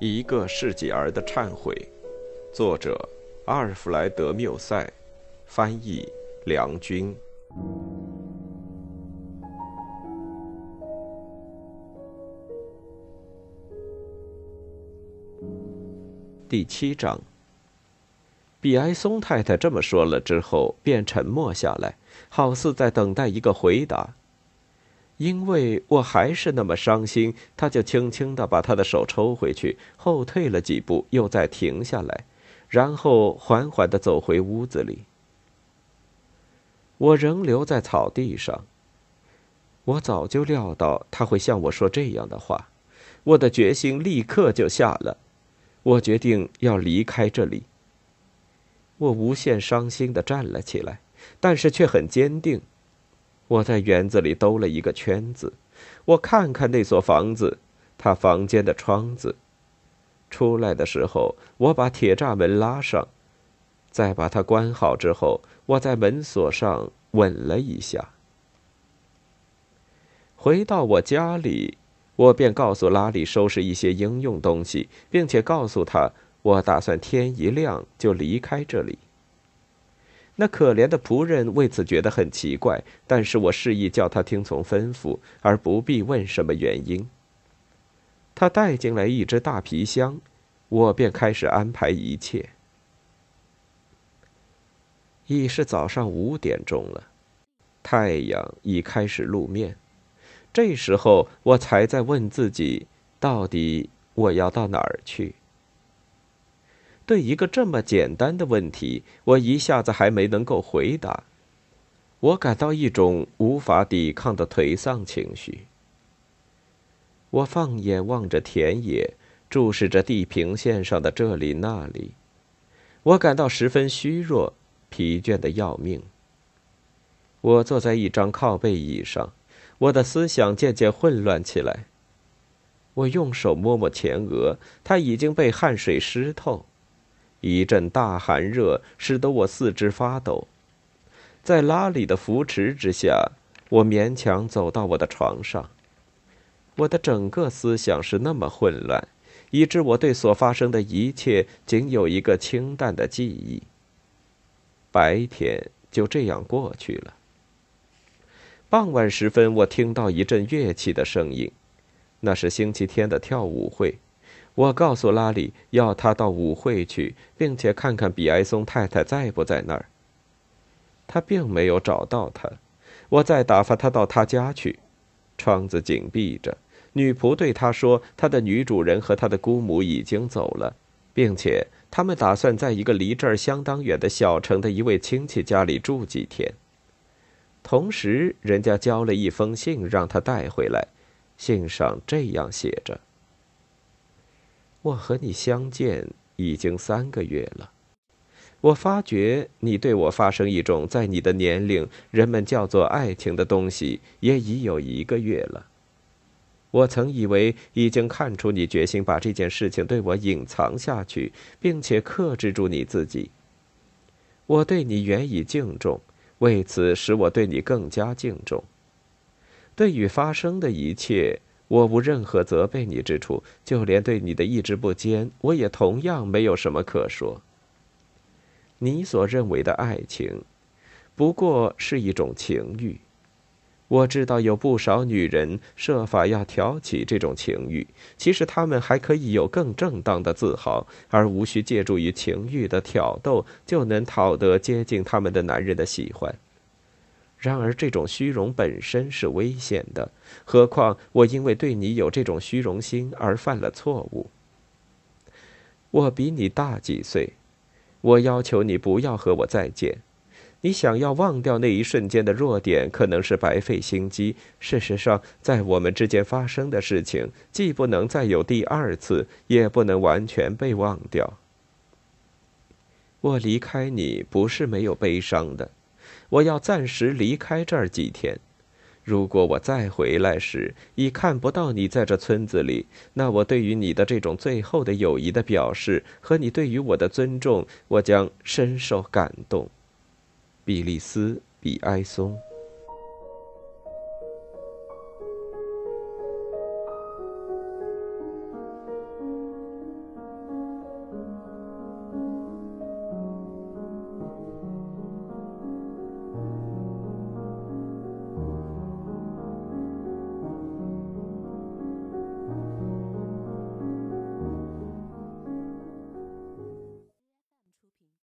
一个世纪儿的忏悔，作者阿尔弗莱德·缪塞，翻译梁军。第七章。比埃松太太这么说了之后，便沉默下来，好似在等待一个回答。因为我还是那么伤心，他就轻轻地把他的手抽回去，后退了几步，又再停下来，然后缓缓地走回屋子里。我仍留在草地上。我早就料到他会向我说这样的话，我的决心立刻就下了。我决定要离开这里。我无限伤心地站了起来，但是却很坚定。我在园子里兜了一个圈子，我看看那所房子，他房间的窗子。出来的时候，我把铁栅门拉上，再把它关好之后，我在门锁上吻了一下。回到我家里，我便告诉拉里收拾一些应用东西，并且告诉他，我打算天一亮就离开这里。那可怜的仆人为此觉得很奇怪，但是我示意叫他听从吩咐，而不必问什么原因。他带进来一只大皮箱，我便开始安排一切。已是早上五点钟了，太阳已开始露面，这时候我才在问自己：到底我要到哪儿去？对一个这么简单的问题，我一下子还没能够回答。我感到一种无法抵抗的颓丧情绪。我放眼望着田野，注视着地平线上的这里那里，我感到十分虚弱，疲倦的要命。我坐在一张靠背椅上，我的思想渐渐混乱起来。我用手摸摸前额，它已经被汗水湿透。一阵大寒热使得我四肢发抖，在拉里的扶持之下，我勉强走到我的床上。我的整个思想是那么混乱，以致我对所发生的一切仅有一个清淡的记忆。白天就这样过去了。傍晚时分，我听到一阵乐器的声音，那是星期天的跳舞会。我告诉拉里要他到舞会去，并且看看比埃松太太在不在那儿。他并没有找到她，我再打发他到他家去。窗子紧闭着，女仆对他说：“他的女主人和他的姑母已经走了，并且他们打算在一个离这儿相当远的小城的一位亲戚家里住几天。同时，人家交了一封信让他带回来，信上这样写着。”我和你相见已经三个月了，我发觉你对我发生一种在你的年龄人们叫做爱情的东西也已有一个月了。我曾以为已经看出你决心把这件事情对我隐藏下去，并且克制住你自己。我对你原以敬重，为此使我对你更加敬重。对于发生的一切。我无任何责备你之处，就连对你的意志不坚，我也同样没有什么可说。你所认为的爱情，不过是一种情欲。我知道有不少女人设法要挑起这种情欲，其实她们还可以有更正当的自豪，而无需借助于情欲的挑逗，就能讨得接近他们的男人的喜欢。然而，这种虚荣本身是危险的。何况我因为对你有这种虚荣心而犯了错误。我比你大几岁，我要求你不要和我再见。你想要忘掉那一瞬间的弱点，可能是白费心机。事实上，在我们之间发生的事情，既不能再有第二次，也不能完全被忘掉。我离开你不是没有悲伤的。我要暂时离开这儿几天。如果我再回来时已看不到你在这村子里，那我对于你的这种最后的友谊的表示和你对于我的尊重，我将深受感动。比利斯·比埃松。